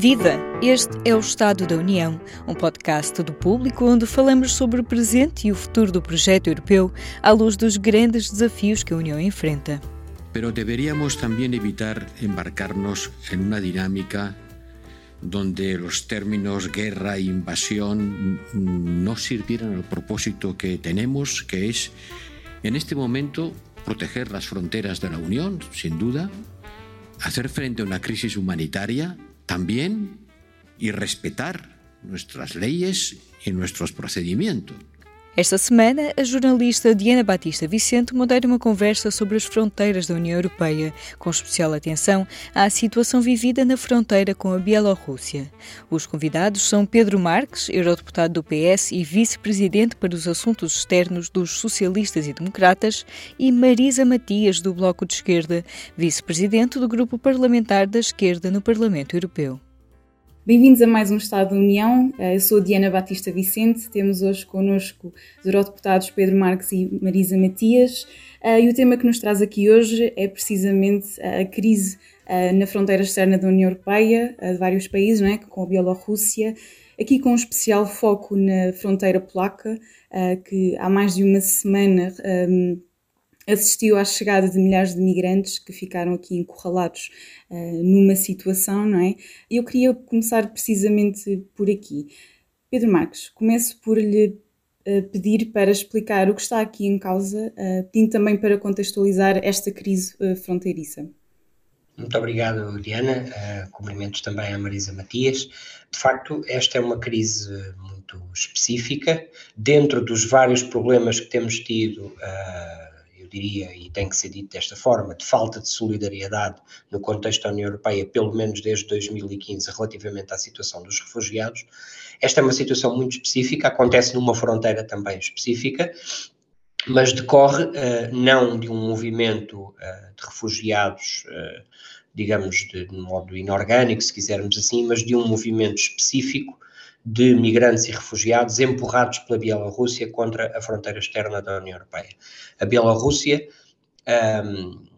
Viva! Este é o Estado da União, um podcast do público onde falamos sobre o presente e o futuro do projeto europeu à luz dos grandes desafios que a União enfrenta. Pero deberíamos también evitar embarcarnos en una dinámica donde los términos guerra e invasión no sirvieran al propósito que tenemos, que es, en este momento, proteger las fronteras de la Unión, sin duda, hacer frente a una crisis humanitaria también y respetar nuestras leyes y nuestros procedimientos. Esta semana, a jornalista Diana Batista Vicente modera uma conversa sobre as fronteiras da União Europeia, com especial atenção à situação vivida na fronteira com a Bielorrússia. Os convidados são Pedro Marques, eurodeputado do PS e vice-presidente para os assuntos externos dos Socialistas e Democratas, e Marisa Matias, do Bloco de Esquerda, vice-presidente do Grupo Parlamentar da Esquerda no Parlamento Europeu. Bem-vindos a mais um Estado da União. Eh, eu sou Diana Batista Vicente. Temos hoje connosco os eurodeputados Pedro Marques e Marisa Matias. Eh, e o tema que nos traz aqui hoje é precisamente a crise eh, na fronteira externa da União Europeia, de vários países, não é? com a Bielorrússia, aqui com um especial foco na fronteira polaca, que há mais de uma semana ehm, assistiu à chegada de milhares de migrantes que ficaram aqui encurralados uh, numa situação, não é? Eu queria começar precisamente por aqui. Pedro Marques, começo por lhe uh, pedir para explicar o que está aqui em causa, uh, pedindo também para contextualizar esta crise fronteiriça. Muito obrigado, Diana. Cumprimentos também à Marisa Matias. De facto, esta é uma crise muito específica. Dentro dos vários problemas que temos tido, diria, e tem que ser dito desta forma, de falta de solidariedade no contexto da União Europeia, pelo menos desde 2015, relativamente à situação dos refugiados. Esta é uma situação muito específica, acontece numa fronteira também específica, mas decorre uh, não de um movimento uh, de refugiados, uh, digamos, de, de modo inorgânico, se quisermos assim, mas de um movimento específico de migrantes e refugiados empurrados pela Bielorrússia contra a fronteira externa da União Europeia. A Bielorrússia, um,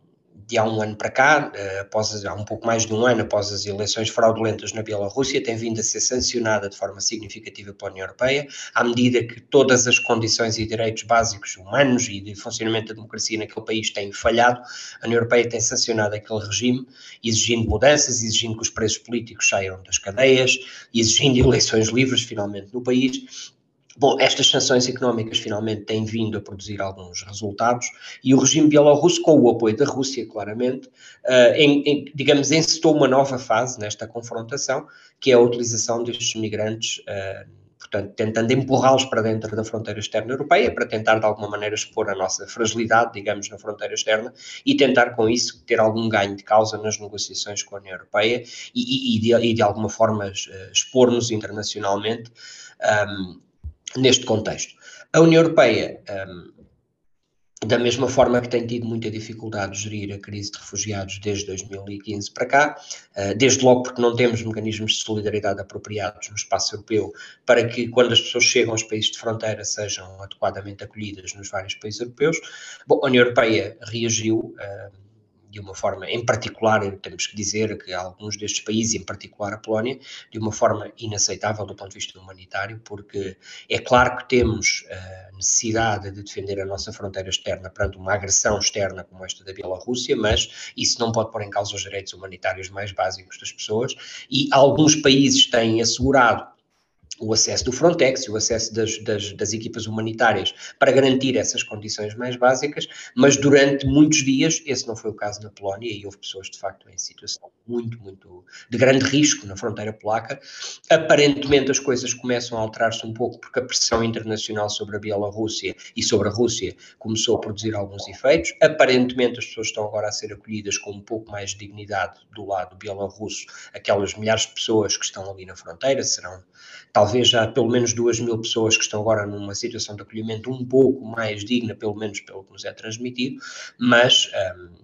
de há um ano para cá, eh, após, há um pouco mais de um ano após as eleições fraudulentas na Bielorrússia, tem vindo a ser sancionada de forma significativa pela União Europeia, à medida que todas as condições e direitos básicos humanos e de funcionamento da democracia naquele país têm falhado, a União Europeia tem sancionado aquele regime, exigindo mudanças, exigindo que os presos políticos saiam das cadeias, exigindo eleições livres finalmente no país, Bom, estas sanções económicas finalmente têm vindo a produzir alguns resultados e o regime bielorrusso, com o apoio da Rússia, claramente, uh, em, em, digamos, encetou uma nova fase nesta confrontação, que é a utilização destes migrantes, uh, portanto, tentando empurrá-los para dentro da fronteira externa europeia, para tentar de alguma maneira expor a nossa fragilidade, digamos, na fronteira externa e tentar com isso ter algum ganho de causa nas negociações com a União Europeia e, e, e, de, e de, alguma forma, uh, expor-nos internacionalmente. Um, neste contexto. A União Europeia, um, da mesma forma que tem tido muita dificuldade de gerir a crise de refugiados desde 2015 para cá, uh, desde logo porque não temos mecanismos de solidariedade apropriados no espaço europeu para que, quando as pessoas chegam aos países de fronteira, sejam adequadamente acolhidas nos vários países europeus. Bom, a União Europeia reagiu. Uh, de uma forma, em particular, temos que dizer que alguns destes países, em particular a Polónia, de uma forma inaceitável do ponto de vista humanitário, porque é claro que temos a eh, necessidade de defender a nossa fronteira externa perante uma agressão externa como esta da Bielorrússia, mas isso não pode pôr em causa os direitos humanitários mais básicos das pessoas, e alguns países têm assegurado o acesso do Frontex, o acesso das, das, das, equipas humanitárias para garantir essas condições mais básicas, mas durante muitos dias esse não foi o caso na Polónia e houve pessoas de facto em situação muito, muito de grande risco na fronteira polaca. Aparentemente as coisas começam a alterar-se um pouco porque a pressão internacional sobre a Bielorrússia e sobre a Rússia começou a produzir alguns efeitos. Aparentemente as pessoas estão agora a ser acolhidas com um pouco mais de dignidade do lado bielorrusso, aquelas milhares de pessoas que estão ali na fronteira serão talvez já pelo menos duas mil pessoas que estão agora numa situação de acolhimento um pouco mais digna, pelo menos pelo que nos é transmitido, mas um,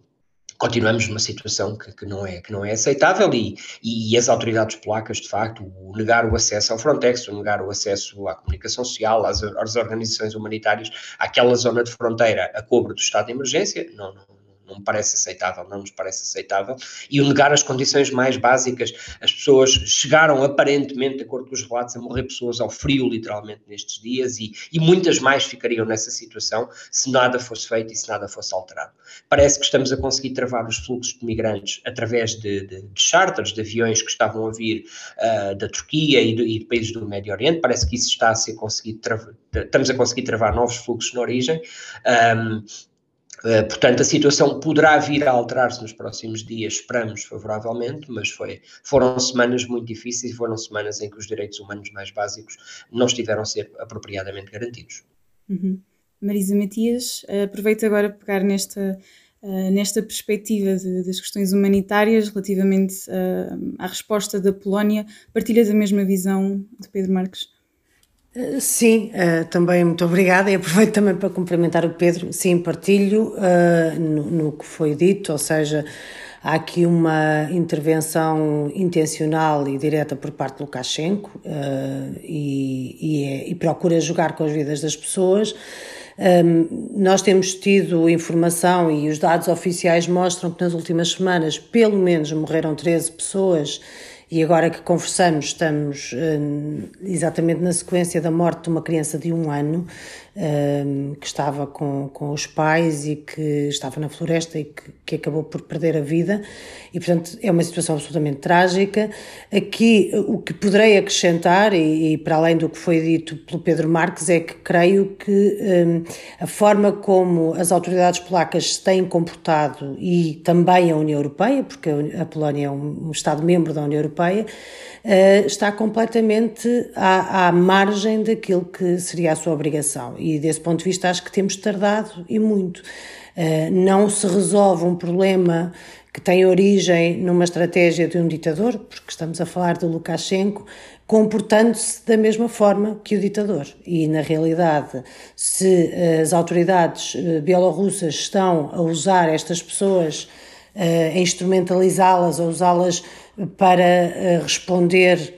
continuamos numa situação que, que, não é, que não é aceitável e, e, as autoridades polacas, de facto, o negar o acesso ao Frontex, o negar o acesso à comunicação social, às, às organizações humanitárias, àquela zona de fronteira a cobro do estado de emergência, não não me parece aceitável, não nos parece aceitável, e o negar as condições mais básicas, as pessoas chegaram aparentemente, de acordo com os relatos, a morrer pessoas ao frio, literalmente, nestes dias, e, e muitas mais ficariam nessa situação se nada fosse feito e se nada fosse alterado. Parece que estamos a conseguir travar os fluxos de migrantes através de, de, de charters, de aviões que estavam a vir uh, da Turquia e, e de países do Médio Oriente, parece que isso está a ser conseguido, estamos a conseguir travar novos fluxos na origem, um, Uh, portanto, a situação poderá vir a alterar-se nos próximos dias, esperamos favoravelmente, mas foi, foram semanas muito difíceis, foram semanas em que os direitos humanos mais básicos não estiveram a ser apropriadamente garantidos. Uhum. Marisa Matias, aproveito agora para pegar nesta, uh, nesta perspectiva de, das questões humanitárias relativamente uh, à resposta da Polónia. Partilha da mesma visão de Pedro Marques? Eh, sim, uh, também muito obrigada e aproveito também para cumprimentar o Pedro. Sim, partilho uh, no, que foi dito, ou seja, há aqui uma intervenção intencional e direta por parte de Lukashenko e, e, é, e, procura jogar com as vidas das pessoas. Um, ehm, nós temos tido informação e os dados oficiais mostram que nas últimas semanas pelo menos morreram 13 pessoas e agora que conversamos, estamos uh, exatamente na sequência da morte de uma criança de um ano uh, que estava com, com os pais e que estava na floresta e que, que acabou por perder a vida. E, portanto, é uma situação absolutamente trágica. Aqui, o que poderei acrescentar, e, e para além do que foi dito pelo Pedro Marques, é que creio que um, a forma como as autoridades polacas se têm comportado e também a União Europeia, porque a Polónia é um, um Estado-membro da União Europeia, uh, está completamente à, à margem daquilo que seria a sua obrigação. E desse ponto de vista, acho que temos tardado e muito. Uh, não se resolve um problema que tem origem numa estratégia de um ditador, porque estamos a falar de Lukashenko, comportando-se da mesma forma que o ditador. E, na realidade, se as autoridades eh, bielorrussas estão a usar estas pessoas, a instrumentalizá-las, a usá-las para eh, responder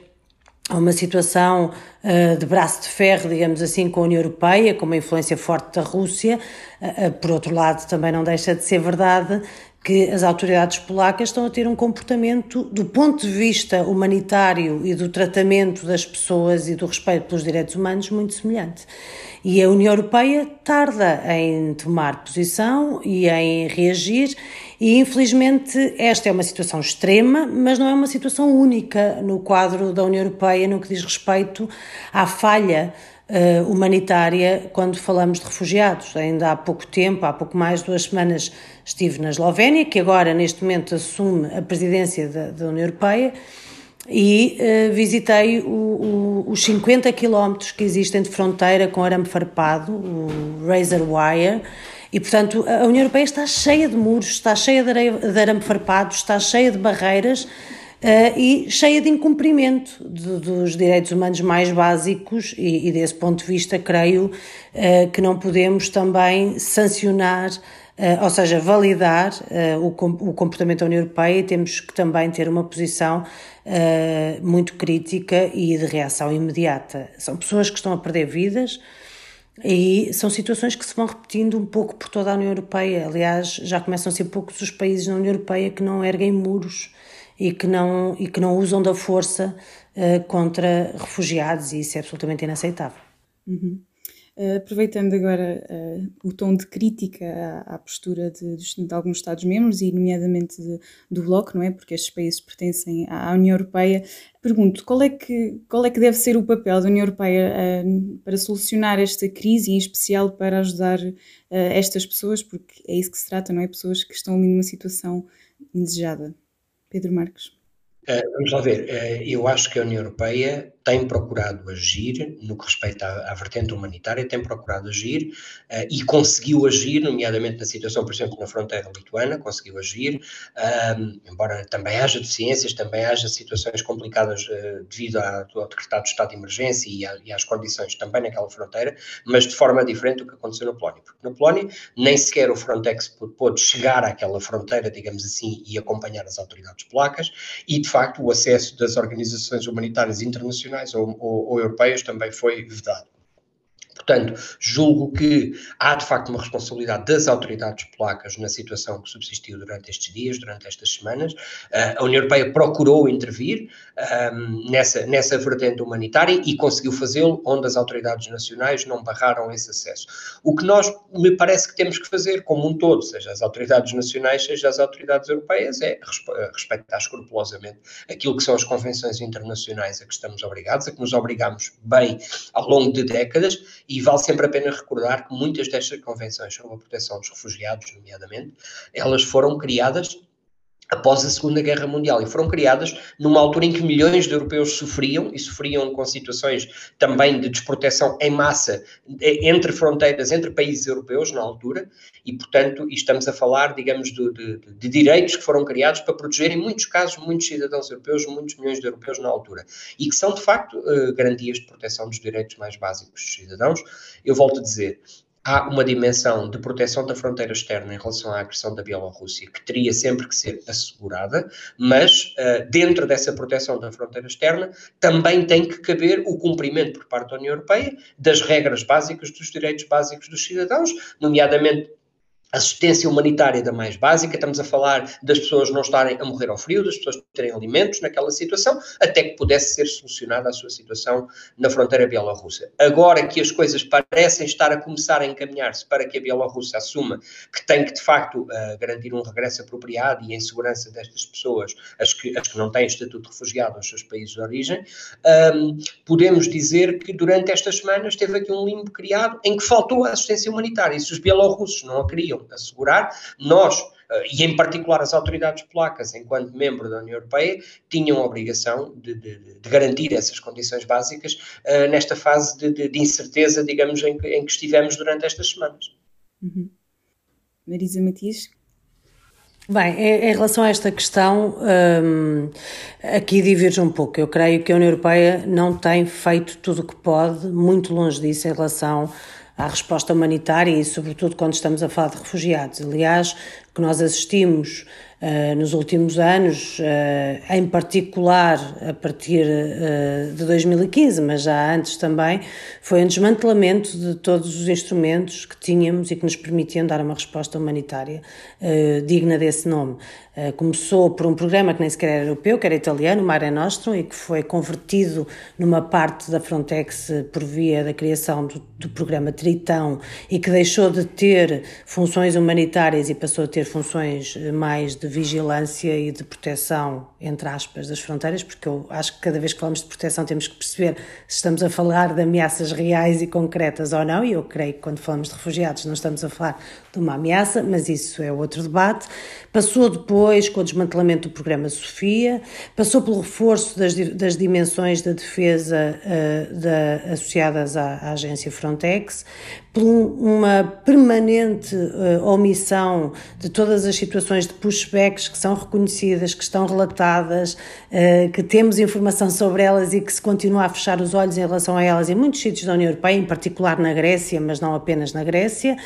uma situação uh, de braço de ferro, digamos assim, com a União Europeia, com uma influência forte da Rússia. Uh, por outro lado, também não deixa de ser verdade que as autoridades polacas estão a ter um comportamento, do ponto de vista humanitário e do tratamento das pessoas e do respeito pelos direitos humanos, muito semelhante. E a União Europeia tarda em tomar posição e em reagir, e infelizmente esta é uma situação extrema, mas não é uma situação única no quadro da União Europeia no que diz respeito à falha uh, humanitária quando falamos de refugiados. Ainda há pouco tempo, há pouco mais de duas semanas, estive na Eslovénia, que agora neste momento assume a presidência da, da União Europeia, e uh, visitei o, o, os 50 quilómetros que existem de fronteira com arame farpado, o Razor Wire, e portanto a União Europeia está cheia de muros, está cheia de, areia, de arame farpado, está cheia de barreiras uh, e cheia de incumprimento de, dos direitos humanos mais básicos e, e desse ponto de vista creio uh, que não podemos também sancionar Uh, ou seja, validar o, o, comportamento da União Europeia e temos que também ter uma posição muito crítica e de reação imediata. São pessoas que estão a perder vidas e são situações que se vão repetindo um pouco por toda a União Europeia. Aliás, já começam a ser poucos os países na União Europeia que não erguem muros e que não, e que não usam da força contra refugiados, e isso é absolutamente inaceitável. Uhum. Uh, aproveitando agora uh, o tom de crítica à, à postura de, de, de, alguns Estados-membros, e nomeadamente de, do Bloco, não é? Porque estes países pertencem à União Europeia, pergunto qual é que, qual é que deve ser o papel da União Europeia uh, para solucionar esta crise, em especial para ajudar estas pessoas, porque é isso que se trata, não é? Pessoas que estão ali numa situação indesejada. Pedro Marques. vamos lá ver, eu acho que a União Europeia tem procurado agir no que respeita à, à vertente humanitária, tem procurado agir uh, e conseguiu agir, nomeadamente na situação, por exemplo, na fronteira lituana, conseguiu agir, um, embora também haja deficiências, também haja situações complicadas uh, devido à, ao decretado de estado de emergência e, e, às condições também naquela fronteira, mas de forma diferente do que aconteceu na Polónia, porque na Polónia nem sequer o Frontex pôde chegar àquela fronteira, digamos assim, e acompanhar as autoridades polacas, e de facto o acesso das organizações humanitárias internacionais internacionais ou, ou, ou europeias também foi vedado. Portanto, julgo que há de facto uma responsabilidade das autoridades polacas na situação que subsistiu durante estes dias, durante estas semanas. Uh, a União Europeia procurou intervir um, nessa, nessa vertente humanitária e conseguiu fazê-lo onde as autoridades nacionais não barraram esse acesso. O que nós, me parece que temos que fazer, como um todo, seja as autoridades nacionais, seja as autoridades europeias, é respeitar escrupulosamente aquilo que são as convenções internacionais a que estamos obrigados, a que nos obrigamos bem ao longo de décadas, e vale sempre a pena recordar que muitas destas convenções sobre a proteção dos refugiados, nomeadamente, elas foram criadas após a Segunda Guerra Mundial e foram criadas numa altura em que milhões de europeus sofriam e sofriam com situações também de desproteção em massa entre fronteiras, entre países europeus na altura e, portanto, estamos a falar, digamos, de, de, de, direitos que foram criados para proteger, em muitos casos, muitos cidadãos europeus, muitos milhões de europeus na altura e que são, de facto, uh, garantias de proteção dos direitos mais básicos dos cidadãos. Eu volto a dizer, há uma dimensão de proteção da fronteira externa em relação à agressão da Bielorrússia que teria sempre que ser assegurada, mas uh, dentro dessa proteção da fronteira externa também tem que caber o cumprimento por parte da União Europeia das regras básicas dos direitos básicos dos cidadãos, nomeadamente assistência humanitária da mais básica, estamos a falar das pessoas não estarem a morrer ao frio, das pessoas terem alimentos naquela situação, até que pudesse ser solucionada a sua situação na fronteira bielorrussa. Agora que as coisas parecem estar a começar a encaminhar-se para que a Bielorrússia assuma que tem que, de facto, uh, garantir um regresso apropriado e em segurança destas pessoas, as que, as que não têm estatuto de refugiado aos seus países de origem, um, podemos dizer que durante estas semanas teve aqui um limbo criado em que faltou a assistência humanitária, e se os bielorrussos não a queriam assegurar. Nós, eh, e em particular as autoridades polacas, enquanto membro da União Europeia, tinham a obrigação de, de, de garantir essas condições básicas uh, nesta fase de, de, incerteza, digamos, em que, em que, estivemos durante estas semanas. Uhum. Marisa Matias? Bem, em relação a esta questão, um, aqui diverge um pouco. Eu creio que a União Europeia não tem feito tudo o que pode, muito longe disso, em relação à resposta humanitária e, sobretudo, quando estamos a falar de refugiados. Aliás, que nós assistimos uh, nos últimos anos, uh, em particular a partir uh, de 2015, mas já antes também, foi um desmantelamento de todos os instrumentos que tínhamos e que nos permitiam dar uma resposta humanitária digna desse nome. Começou por um programa que nem sequer era europeu, que era italiano, o Mare Nostrum, e que foi convertido numa parte da Frontex por via da criação do, do programa Tritão e que deixou de ter funções humanitárias e passou a ter funções mais de vigilância e de proteção, entre aspas, das fronteiras, porque eu acho que cada vez que falamos de proteção temos que perceber se estamos a falar de ameaças reais e concretas ou não, e eu creio que quando falamos de refugiados não estamos a falar de uma ameaça, mas isso é outro debate. Passou depois com o desmantelamento do programa Sofia, passou pelo reforço das, das dimensões da defesa uh, da, associadas à, à agência Frontex, por uma permanente uh, omissão de todas as situações de pushbacks que são reconhecidas, que estão relatadas, uh, que temos informação sobre elas e que se continua a fechar os olhos em relação a elas em muitos sítios da União Europeia, em particular na Grécia, mas não apenas na Grécia.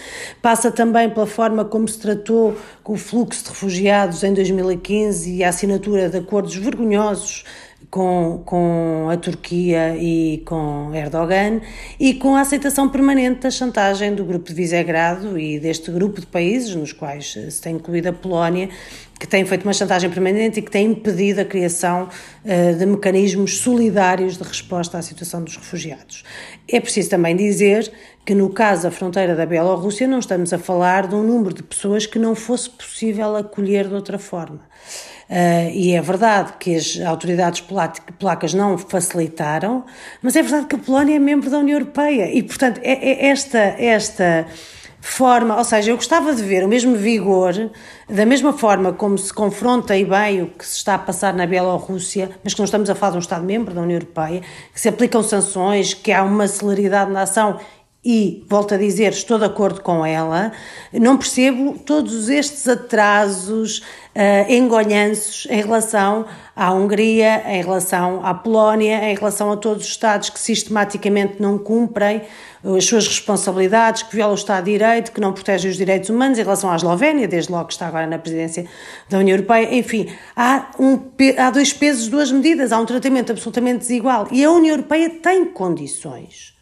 Passa também pela forma como se tratou com o fluxo de refugiados em 2015 e a assinatura de acordos vergonhosos com, com a Turquia e com Erdogan e com a aceitação permanente da chantagem do grupo de Visegrado e deste grupo de países, nos quais se tem incluído a Polónia, que tem feito uma chantagem permanente e que tem impedido a criação uh, de mecanismos solidários de resposta à situação dos refugiados. É preciso também dizer que no caso da fronteira da Bielorrússia não estamos a falar de um número de pessoas que não fosse possível acolher de outra forma. Uh, e é verdade que as autoridades polacas não facilitaram, mas é verdade que a Polónia é membro da União Europeia e, portanto, é, é esta, esta forma, ou seja, eu gostava de ver o mesmo vigor, da mesma forma como se confronta e bem o que se está a passar na Bielorrússia, mas que não estamos a falar de um Estado-membro da União Europeia, que se aplicam sanções, que há uma celeridade na ação e, volto a dizer, estou de acordo com ela, não percebo todos estes atrasos uh, em relação à Hungria, em relação à Polónia, em relação a todos os Estados que sistematicamente não cumprem as suas responsabilidades, que violam o Estado de Direito, que não protegem os direitos humanos, em relação à Eslovénia, desde logo que está agora na presidência da União Europeia. Enfim, há, um, há dois pesos, duas medidas, há um tratamento absolutamente desigual. E a União Europeia tem condições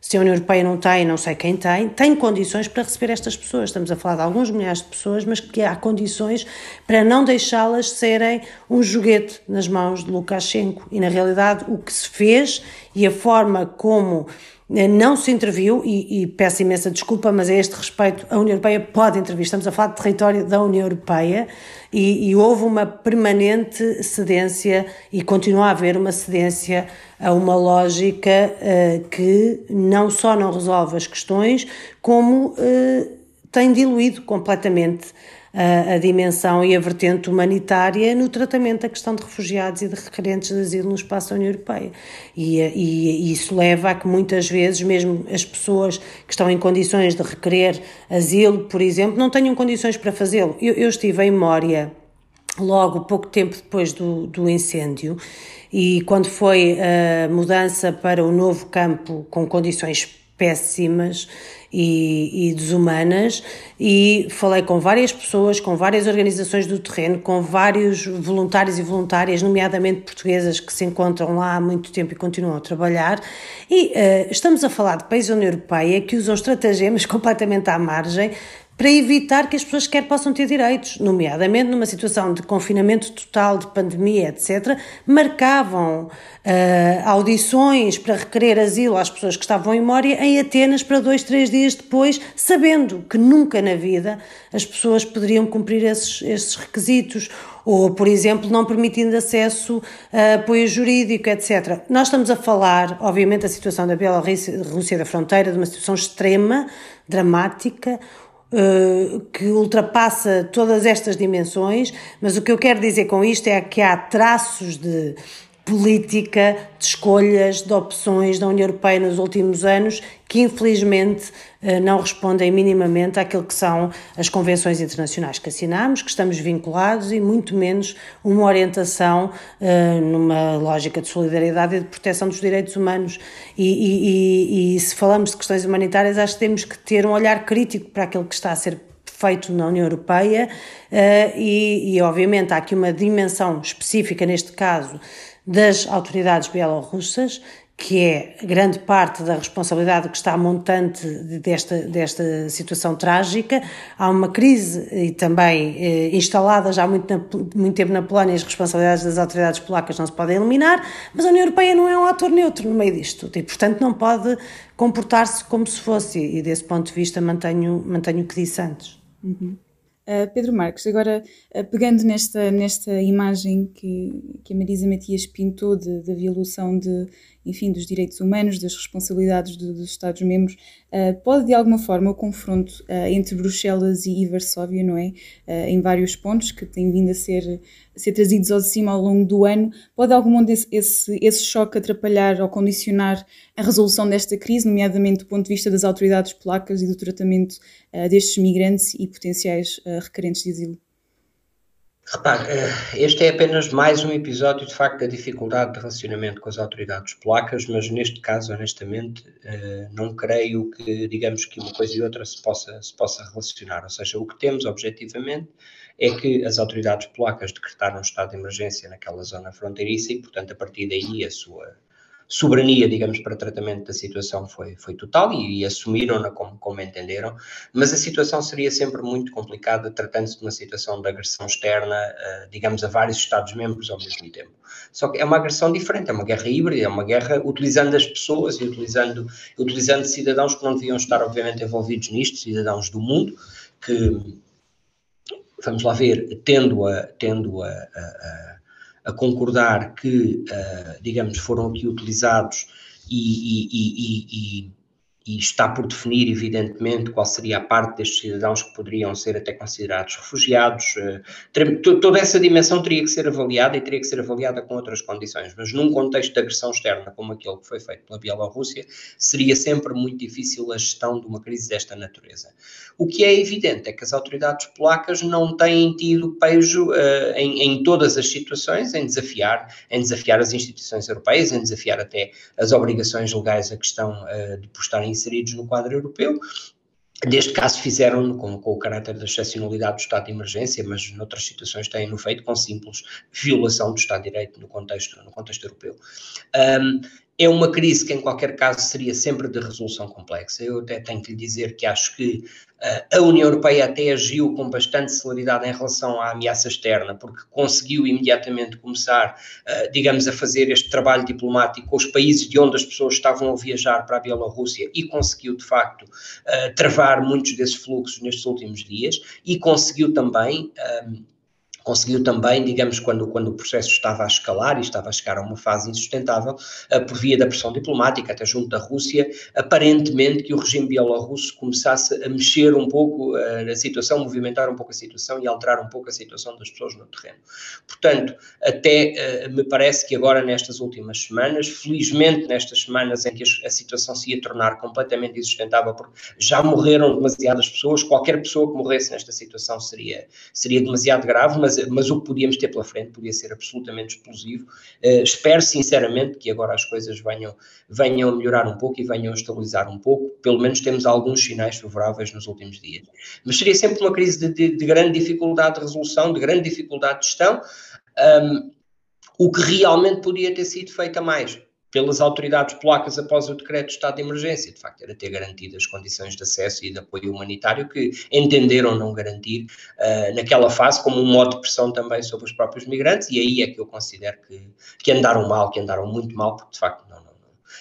Se a União Europeia não tem, não sei quem tem, tem condições para receber estas pessoas. Estamos a falar de alguns milhares de pessoas, mas que há condições para não deixá-las serem um joguete nas mãos de Lukashenko. E na realidade o que se fez e a forma como não se interviu, e, e, peço imensa desculpa, mas a este respeito a União Europeia pode intervir. Estamos a falar de território da União Europeia e, e houve uma permanente cedência e continua a haver uma cedência a uma lógica uh, que não só não resolve as questões, como uh, tem diluído completamente a, a, dimensão e a vertente humanitária no tratamento da questão de refugiados e de requerentes de asilo no espaço da União Europeia. E, e, e, isso leva a que muitas vezes, mesmo as pessoas que estão em condições de requerer asilo, por exemplo, não tenham condições para fazê-lo. Eu, eu estive em Mória logo pouco tempo depois do, do incêndio e quando foi a mudança para o novo campo com condições péssimas e, e, desumanas e falei com várias pessoas, com várias organizações do terreno, com vários voluntários e voluntárias, nomeadamente portuguesas que se encontram lá há muito tempo e continuam a trabalhar. E uh, estamos a falar de países da União Europeia que usam estratagemas completamente à margem para evitar que as pessoas sequer possam ter direitos, nomeadamente numa situação de confinamento total, de pandemia, etc., marcavam uh, audições para requerer asilo às pessoas que estavam em Mória em Atenas para dois, três dias depois, sabendo que nunca na vida as pessoas poderiam cumprir esses, esses requisitos ou, por exemplo, não permitindo acesso a apoio jurídico, etc. Nós estamos a falar, obviamente, da situação da Bielorrússia da fronteira, de uma situação extrema, dramática, Uh, que ultrapassa todas estas dimensões, mas o que eu quero dizer com isto é que há traços de política, de escolhas, de opções da União Europeia nos últimos anos que infelizmente uh, não respondem minimamente àquilo que são as convenções internacionais que assinamos, que estamos vinculados e muito menos uma orientação uh, numa lógica de solidariedade e de proteção dos direitos humanos. E, e, e, se falamos de questões humanitárias, acho que temos que ter um olhar crítico para aquilo que está a ser feito na União Europeia uh, e, e, obviamente, há aqui uma dimensão específica neste caso das autoridades bielorrussas, que é grande parte da responsabilidade que está montante desta, desta situação trágica. Há uma crise e também eh, instalada já há muito, na, muito tempo na Polónia, as responsabilidades das autoridades polacas não se podem eliminar, mas a União Europeia não é um ator neutro no meio disto e, portanto, não pode comportar-se como se fosse, e desse ponto de vista mantenho, mantenho o que disse antes. Uhum. Uh, Pedro Marcos, agora uh, pegando nesta, nesta imagem que, que a Marisa Matias pintou da violação de, enfim, dos direitos humanos, das responsabilidades do, dos Estados-membros, pode de alguma forma o confronto uh, entre Bruxelas e, Varsóvia, não é? Uh, em vários pontos que têm vindo a ser, a ser trazidos ao de cima ao longo do ano, pode algum modo esse, esse, esse choque atrapalhar ou condicionar a resolução desta crise, nomeadamente do ponto de vista das autoridades polacas e do tratamento destes migrantes e potenciais requerentes de asilo? Repare, eh, este é apenas mais um episódio, de facto, da dificuldade de relacionamento com as autoridades polacas, mas neste caso, honestamente, eh, não creio que, digamos, que uma coisa e outra se possa, se possa relacionar. Ou seja, o que temos, objetivamente, é que as autoridades polacas decretaram um estado de emergência naquela zona fronteiriça e, portanto, a partir daí a sua, soberania, digamos, para tratamento da situação foi, foi total e, e assumiram-na como, como entenderam, mas a situação seria sempre muito complicada tratando-se de uma situação de agressão externa, uh, digamos, a vários Estados-membros ao mesmo tempo. Só que é uma agressão diferente, é uma guerra híbrida, é uma guerra utilizando as pessoas e utilizando, utilizando cidadãos que não deviam estar, obviamente, envolvidos nisto, cidadãos do mundo, que, vamos lá ver, tendo a, tendo a, a, a a concordar que, uh, digamos, foram aqui utilizados e, e, e, e está por definir, evidentemente, qual seria a parte destes cidadãos que poderiam ser até considerados refugiados. Eh, toda essa dimensão teria que ser avaliada e teria que ser avaliada com outras condições, mas num contexto de agressão externa como aquele que foi feito pela Bielorrússia, seria sempre muito difícil a gestão de uma crise desta natureza. O que é evidente é que as autoridades polacas não têm tido pejo uh, em, em todas as situações em desafiar, em desafiar as instituições europeias, em desafiar até as obrigações legais a questão uh, de postarem inseridos no quadro europeu. Neste caso fizeram com, com o caráter da excepcionalidade do estado de emergência, mas noutras situações têm-no feito com simples violação do Estado de Direito no contexto, no contexto europeu. Um, é uma crise que, em qualquer caso, seria sempre de resolução complexa. Eu até tenho que lhe dizer que acho que uh, a União Europeia até agiu com bastante celeridade em relação à ameaça externa, porque conseguiu imediatamente começar, uh, digamos, a fazer este trabalho diplomático com os países de onde as pessoas estavam a viajar para a Bielorrússia e conseguiu, de facto, uh, travar muitos desses fluxos nestes últimos dias e conseguiu também conseguiu também, digamos, quando, quando o processo estava a escalar e estava a chegar a uma fase insustentável, uh, por via da pressão diplomática, até junto da Rússia, aparentemente que o regime bielorrusso começasse a mexer um pouco uh, na situação, movimentar um pouco a situação e alterar um pouco a situação das pessoas no terreno. Portanto, até uh, me parece que agora, nestas últimas semanas, felizmente nestas semanas em que a, a situação se ia tornar completamente insustentável, porque já morreram demasiadas pessoas, qualquer pessoa que morresse nesta situação seria, seria demasiado grave, mas mas, o que podíamos ter pela frente podia ser absolutamente explosivo. Uh, espero sinceramente que agora as coisas venham, venham a melhorar um pouco e venham a estabilizar um pouco. Pelo menos temos alguns sinais favoráveis nos últimos dias. Mas seria sempre uma crise de, de, de grande dificuldade de resolução, de grande dificuldade de gestão. Um, o que realmente podia ter sido feito a mais pelas autoridades polacas após o decreto de estado de emergência, de facto, era ter garantido as condições de acesso e de apoio humanitário que entenderam não garantir uh, naquela fase, como um modo de pressão também sobre os próprios migrantes, e aí é que eu considero que, que andaram mal, que andaram muito mal, porque de facto não,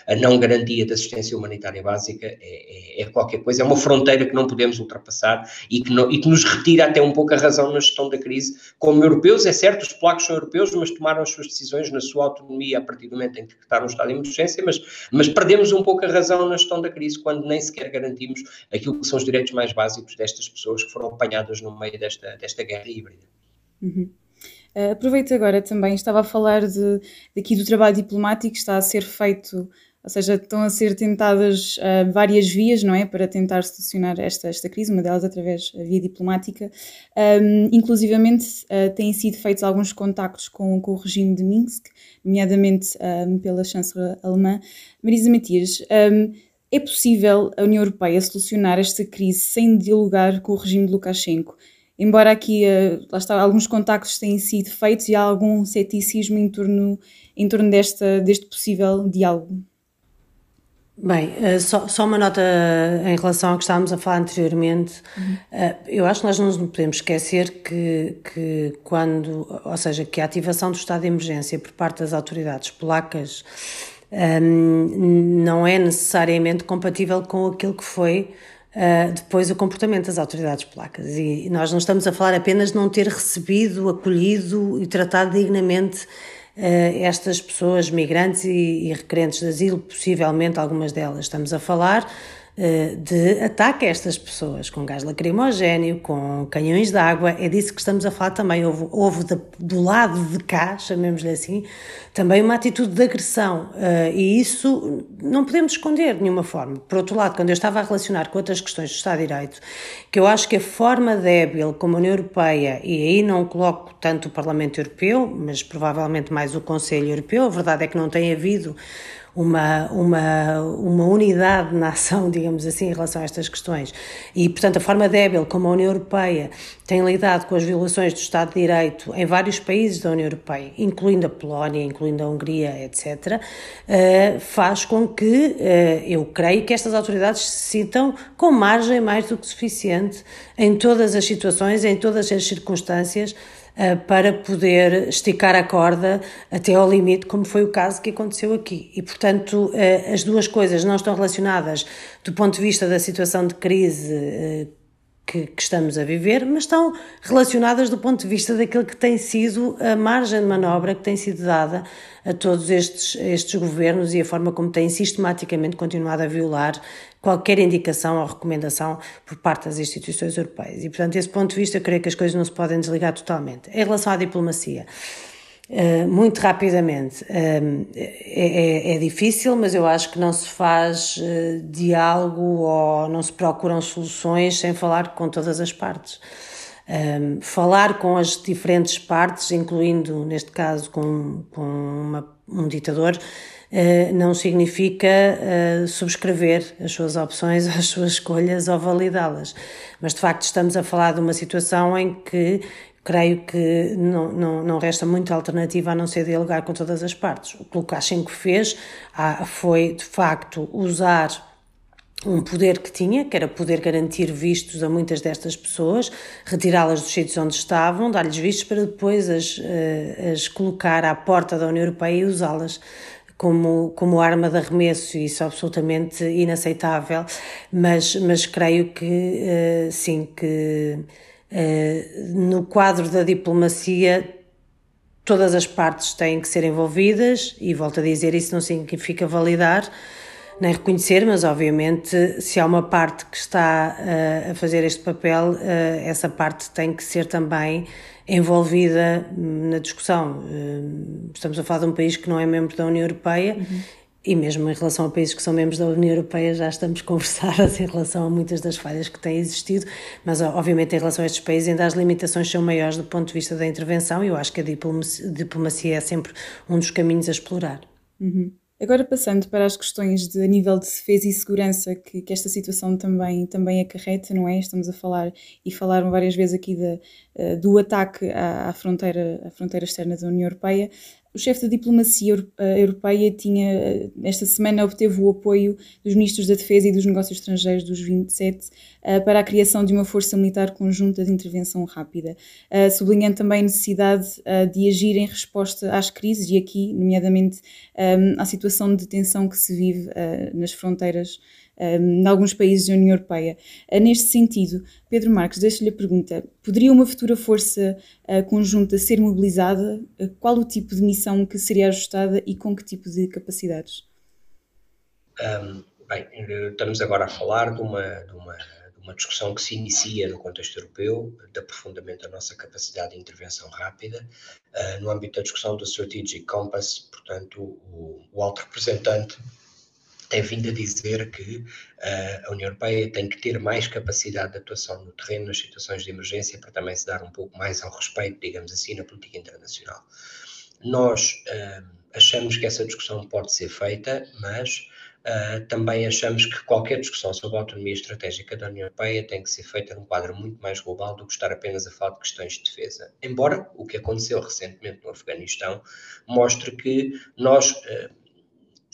a não garantia da assistência humanitária básica é, é, é, qualquer coisa, é uma fronteira que não podemos ultrapassar e que, não, e que nos retira até um pouco a razão na gestão da crise. Como europeus, é certo, os polacos são europeus, mas tomaram as suas decisões na sua autonomia a partir do momento em que decretaram o estado de emergência, mas, mas perdemos um pouco a razão na gestão da crise quando nem sequer garantimos aquilo que são os direitos mais básicos destas pessoas que foram apanhadas no meio desta, desta guerra híbrida. Uhum. Uh, aproveito agora também, estava a falar de, aqui do trabalho diplomático que está a ser feito ou seja, estão a ser tentadas uh, várias vias, não é, para tentar solucionar esta, esta crise, uma delas através da via diplomática. Um, inclusivamente, uh, têm sido feitos alguns contactos com, com o regime de Minsk, nomeadamente um, pela chanceler alemã. Marisa Matias, um, é possível a União Europeia solucionar esta crise sem dialogar com o regime de Lukashenko? Embora aqui, uh, lá está, alguns contactos têm sido feitos e há algum ceticismo em torno, em torno desta, deste possível diálogo. Bem, eh, só, só uma nota em relação ao que estávamos a falar anteriormente. Uhum. Eu acho que nós não podemos esquecer que, que quando, ou seja, que a ativação do estado de emergência por parte das autoridades polacas um, ehm, não é necessariamente compatível com aquilo que foi uh, depois o comportamento das autoridades polacas. E nós não estamos a falar apenas de não ter recebido, acolhido e tratado dignamente eh, estas pessoas migrantes e, e requerentes de asilo, possivelmente algumas delas. Estamos a falar eh, de ataque a estas pessoas, com gás lacrimogéneo, com canhões de água, é disso que estamos a falar também. Houve, houve de, do lado de cá, chamemos-lhe assim, também uma atitude de agressão, uh, e isso não podemos esconder de nenhuma forma. Por outro lado, quando eu estava a relacionar com outras questões do Estado de Direito, que eu acho que a forma débil como a União Europeia, e aí não coloco tanto o Parlamento Europeu, mas provavelmente mais o Conselho Europeu, a verdade é que não tem havido uma, uma, uma unidade na ação, digamos assim, em relação a estas questões. E, portanto, a forma débil como a União Europeia tem lidado com as violações do Estado de Direito em vários países da União Europeia, incluindo a Polónia, incluindo a Hungria, etc., eh, faz com que eh, eu creio que estas autoridades se sintam com margem mais do que suficiente em todas as situações, em todas as circunstâncias para poder esticar a corda até ao limite, como foi o caso que aconteceu aqui. E, portanto, eh, as duas coisas não estão relacionadas do ponto de vista da situação de crise eh, que, que, estamos a viver, mas estão relacionadas do ponto de vista daquilo que tem sido a margem de manobra que tem sido dada a todos estes, estes governos e a forma como têm sistematicamente continuado a violar qualquer indicação ou recomendação por parte das instituições europeias. E, portanto, desse ponto de vista, eu creio que as coisas não se podem desligar totalmente. Em relação à diplomacia, eh, muito rapidamente, eh, é, é, é, difícil, mas eu acho que não se faz eh, diálogo ou não se procuram soluções sem falar com todas as partes. falar com as diferentes partes, incluindo, neste caso, com, com uma, um ditador, não significa subscrever as suas opções, as suas escolhas ou validá-las. Mas de facto estamos a falar de uma situação em que creio que não, não, não resta muita alternativa a não ser dialogar com todas as partes. O que Lukashenko fez ah, foi, de facto, usar um poder que tinha, que era poder garantir vistos a muitas destas pessoas, retirá-las dos sítios onde estavam, dar-lhes vistos para depois as, eh, as colocar à porta da União Europeia e usá-las como, como arma de arremesso, isso é absolutamente inaceitável, mas, mas creio que uh, sim, que no quadro da diplomacia todas as partes têm que ser envolvidas e volto a dizer, isso não significa validar, nem reconhecer, mas obviamente se há uma parte que está uh, a fazer este papel, uh, essa parte tem que ser também envolvida na discussão. Uh, estamos a falar de um país que não é membro da União Europeia uhum. E mesmo em relação a países que são membros da União Europeia já estamos conversadas em relação a muitas das falhas que têm existido, mas obviamente em relação a estes países ainda as limitações são maiores do ponto de vista da intervenção e eu acho que a diplomacia, é sempre um dos caminhos a explorar. Uhum. Agora passando para as questões de nível de defesa e segurança que, que, esta situação também, também acarreta, não é? Estamos a falar e falaram várias vezes aqui de, uh, do ataque à, à, fronteira, à fronteira externa da União Europeia. O chefe da diplomacia eh, europeia tinha, eh, esta semana, obteve o apoio dos ministros da Defesa e dos Negócios Estrangeiros dos 27 eh, para a criação de uma força militar conjunta de intervenção rápida, sublinhando também a necessidade de agir em resposta às crises e aqui, nomeadamente, à situação de tensão que se vive nas fronteiras um, em alguns países da União Europeia. Uh, neste sentido, Pedro Marques, deixo-lhe a pergunta: poderia uma futura força uh, conjunta ser mobilizada? Uh, qual o tipo de missão que seria ajustada e com que tipo de capacidades? Um, bem, estamos agora a falar de uma, de uma, uma discussão que se inicia no contexto europeu, de aprofundamento da nossa capacidade de intervenção rápida, no âmbito da discussão do Strategic Compass, portanto, o, o alto representante tem vindo a dizer que uh, a União Europeia tem que ter mais capacidade de atuação no terreno nas situações de emergência para também se dar um pouco mais ao respeito, digamos assim, na política internacional. Nós uh, achamos que essa discussão pode ser feita, mas uh, também achamos que qualquer discussão sobre a autonomia estratégica da União Europeia tem que ser feita num quadro muito mais global do que estar apenas a falar de questões de defesa. Embora o que aconteceu recentemente no Afeganistão mostre que nós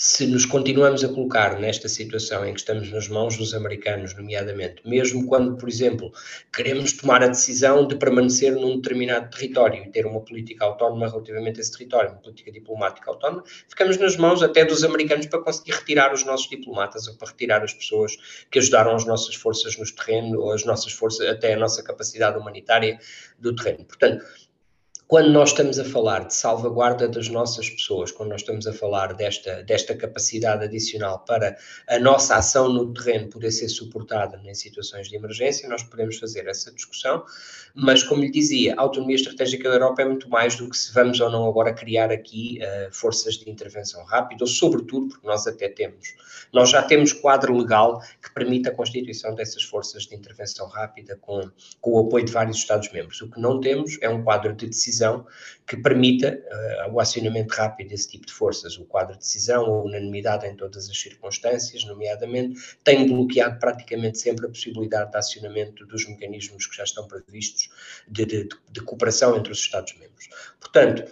se nos continuamos a colocar nesta situação em que estamos nas mãos dos americanos, nomeadamente, mesmo quando, por exemplo, queremos tomar a decisão de permanecer num determinado território e ter uma política autónoma relativamente a esse território, uma política diplomática autónoma, ficamos nas mãos até dos americanos para conseguir retirar os nossos diplomatas ou para retirar as pessoas que ajudaram as nossas forças nos terrenos ou as nossas forças, até a nossa capacidade humanitária do terreno. Portanto, quando nós estamos a falar de salvaguarda das nossas pessoas, quando nós estamos a falar desta, desta capacidade adicional para a nossa ação no terreno poder ser suportada em situações de emergência, nós podemos fazer essa discussão, mas como lhe dizia, a autonomia estratégica da Europa é muito mais do que se vamos ou não agora criar aqui uh, forças de intervenção rápida, ou sobretudo, porque nós até temos, nós já temos quadro legal que permite a constituição dessas forças de intervenção rápida com, com o apoio de vários Estados-membros. O que não temos é um quadro de decisão decisão que permita uh, o acionamento rápido desse tipo de forças. O quadro de decisão, a unanimidade em todas as circunstâncias, nomeadamente, tem bloqueado praticamente sempre a possibilidade de acionamento dos mecanismos que já estão previstos de, de, de cooperação entre os Estados-membros. Portanto,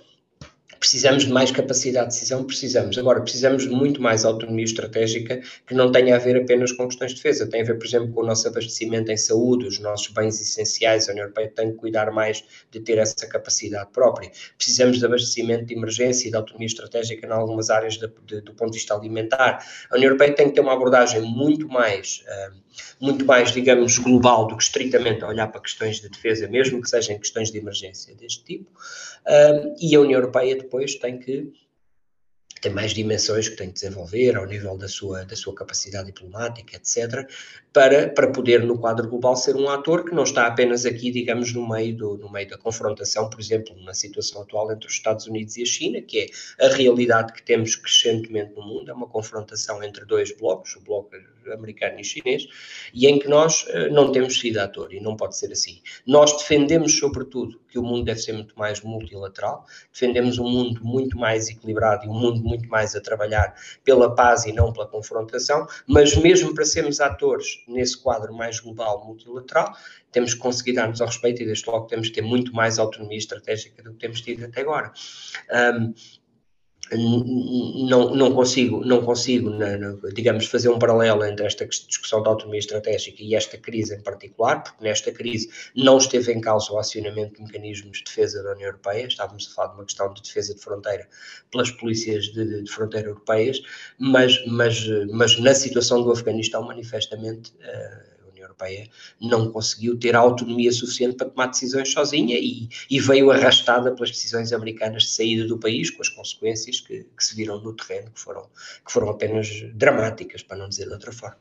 Precisamos de mais capacidade de decisão? Precisamos. Agora, precisamos de muito mais autonomia estratégica que não tenha a ver apenas com questões de defesa. Tem a ver, por exemplo, com o nosso abastecimento em saúde, os nossos bens essenciais. A União Europeia tem que cuidar mais de ter essa capacidade própria. Precisamos de abastecimento de emergência e de autonomia estratégica em algumas áreas de, de, do ponto de vista alimentar. A União Europeia tem que ter uma abordagem muito mais. Uh, muito mais, digamos, global do que estritamente olhar para questões de defesa, mesmo que sejam questões de emergência deste tipo, um, e a União Europeia depois tem que tem mais dimensões que tem que desenvolver ao nível da sua, da sua capacidade diplomática, etc., para, para poder, no quadro global, ser um ator que não está apenas aqui, digamos, no meio, do, no meio da confrontação, por exemplo, na situação atual entre os Estados Unidos e a China, que é a realidade que temos crescentemente no mundo, é uma confrontação entre dois blocos, o bloco americano e chinês, e em que nós uh, não temos sido ator, e não pode ser assim. Nós defendemos, sobretudo, que o mundo deve ser muito mais multilateral, defendemos um mundo muito mais equilibrado e um mundo muito mais a trabalhar pela paz e não pela confrontação, mas mesmo para sermos atores nesse quadro mais global, multilateral, temos que conseguir dar-nos ao respeito e, desde logo, temos que ter muito mais autonomia estratégica do que temos tido até agora. Um, não, não consigo, não consigo na, na, digamos, fazer um paralelo entre esta discussão da autonomia estratégica e esta crise em particular, porque nesta crise não esteve em causa o acionamento de mecanismos de defesa da União Europeia, estávamos a falar de uma questão de defesa de fronteira pelas polícias de, de fronteira europeias, mas, mas, mas na situação do Afeganistão, manifestamente, uh, Europeia não conseguiu ter autonomia suficiente para tomar decisões sozinha e, e, veio arrastada pelas decisões americanas de saída do país, com as consequências que, que se viram no terreno, que foram, que foram apenas dramáticas, para não dizer de outra forma.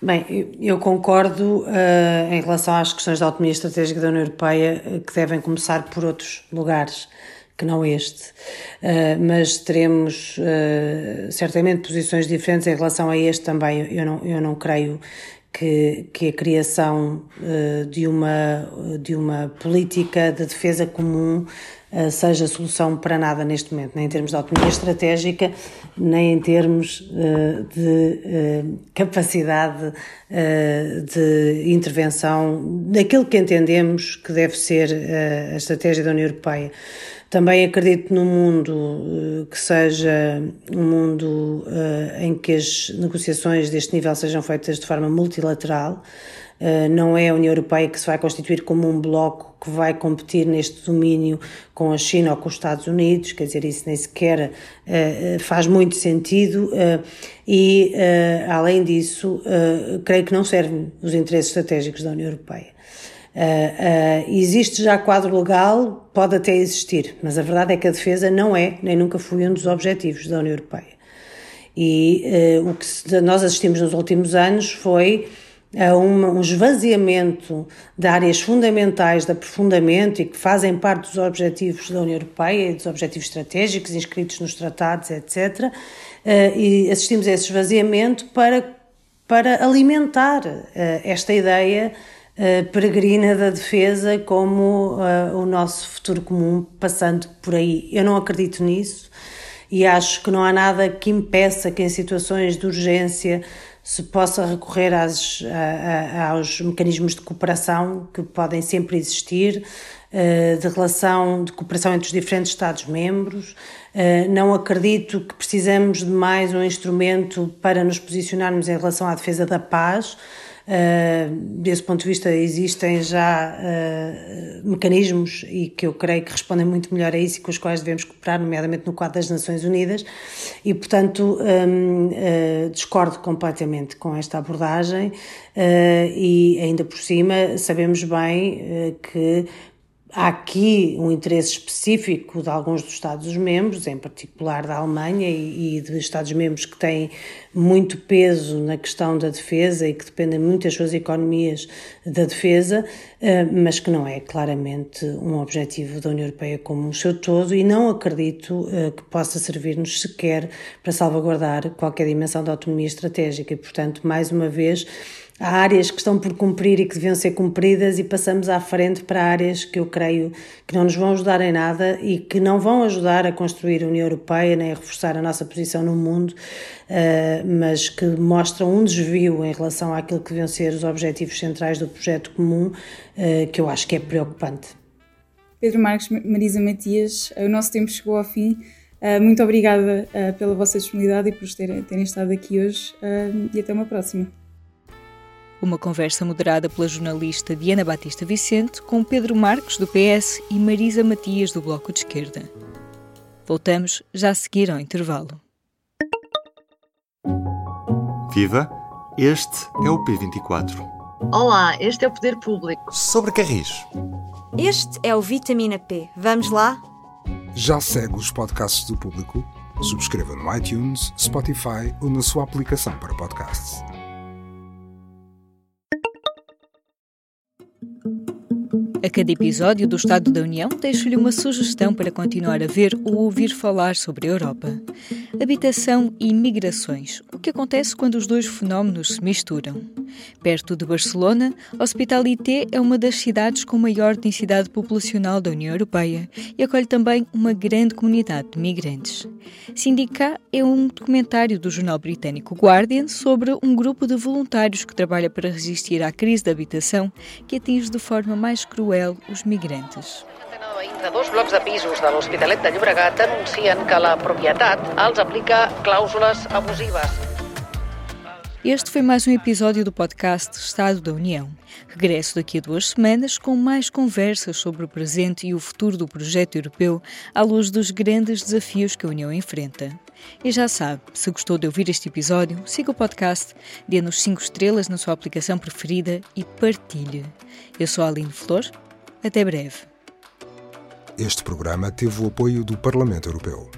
Bem, eu concordo uh, em relação às questões da autonomia estratégica da União Europeia, uh, que devem começar por outros lugares que não este, uh, mas teremos certamente posições diferentes em relação a este também. Eu não, eu não creio que, que a criação uh, de, uma, de uma política de defesa comum uh, seja solução para nada neste momento, nem em termos de autonomia estratégica, nem em termos uh, de capacidade de intervenção daquilo que entendemos que deve ser a estratégia da União Europeia. Também acredito num mundo que seja um mundo em que as negociações deste nível sejam feitas de forma multilateral. Não é a União Europeia que se vai constituir como um bloco que vai competir neste domínio com a China ou com os Estados Unidos, quer dizer, isso nem sequer faz muito sentido. E, além disso, creio que não servem os interesses estratégicos da União Europeia. Uh, uh, existe já quadro legal, pode até existir, mas a verdade é que a defesa não é, nem nunca foi um dos objetivos da União Europeia. E uh, o que nós assistimos nos últimos anos foi a um esvaziamento de áreas fundamentais de aprofundamento e que fazem parte dos objetivos da União Europeia e dos objetivos estratégicos inscritos nos tratados, etc. e assistimos a esse esvaziamento para, para alimentar esta ideia peregrina da defesa como o nosso futuro comum passando por aí. Eu não acredito nisso e acho que não há nada que impeça que em situações de urgência se possa recorrer às, a, a, aos mecanismos de cooperação que podem sempre existir, uh, de relação de cooperação entre os diferentes Estados-membros. Não acredito que precisamos de mais um instrumento para nos posicionarmos em relação à defesa da paz Uh, desse ponto de vista, existem já uh, mecanismos e que eu creio que respondem muito melhor a isso e com os quais devemos cooperar, nomeadamente no quadro das Nações Unidas, e portanto um, uh, ah, discordo completamente com esta abordagem e ainda por cima sabemos bem que Há aqui um interesse específico de alguns dos Estados-membros, em particular da Alemanha e, e de Estados-membros que têm muito peso na questão da defesa e que dependem muito das suas economias da defesa, eh, mas que não é claramente um objetivo da União Europeia como um seu todo e não acredito eh, que possa servir-nos sequer para salvaguardar qualquer dimensão da autonomia estratégica. E, portanto, mais uma vez, Há áreas que estão por cumprir e que deviam ser cumpridas e passamos à frente para áreas que eu creio que não nos vão ajudar em nada e que não vão ajudar a construir a União Europeia nem a reforçar a nossa posição no mundo, eh, mas que mostram um desvio em relação àquilo que deviam ser os objetivos centrais do projeto comum, eh, que eu acho que é preocupante. Pedro Marques, Marisa Matias, o nosso tempo chegou ao fim. Eh, muito obrigada pela vossa disponibilidade e por terem, terem estado aqui hoje e até uma próxima. Uma conversa moderada pela jornalista Diana Batista Vicente com Pedro Marques, do PS, e Marisa Matias, do Bloco de Esquerda. Voltamos já a seguir ao intervalo. Viva! Este é o P24. Olá, este é o Poder Público. Sobre Carris. Este é o Vitamina P. Vamos lá? Já segue os podcasts do Público? Subscreva no iTunes, Spotify ou na sua aplicação para podcasts. thank you A cada episódio do Estado da União, deixo-lhe uma sugestão para continuar a ver ou ouvir falar sobre a Europa. Habitação e migrações. O que acontece quando os dois fenómenos se misturam? Perto de Barcelona, Hospitalité é uma das cidades com maior densidade populacional da União Europeia e acolhe também uma grande comunidade de migrantes. Sindicat é um documentário do jornal britânico Guardian sobre um grupo de voluntários que trabalha para resistir à crise da habitação que atinge de forma mais cruel cruel os migrantes. Dos blocs de pisos de l'Hospitalet de Llobregat anuncien que la propietat els aplica clàusules abusives. Este foi mais um episódio do podcast Estado da União. Regresso daqui a duas semanas com mais conversas sobre o presente e o futuro do projeto europeu à luz dos grandes desafios que a União enfrenta. E já sabe, se gostou de ouvir este episódio, siga o podcast, dê-nos 5 estrelas na sua aplicação preferida e partilhe. Eu sou a Aline Flor. Até breve. Este programa teve o apoio do Parlamento Europeu.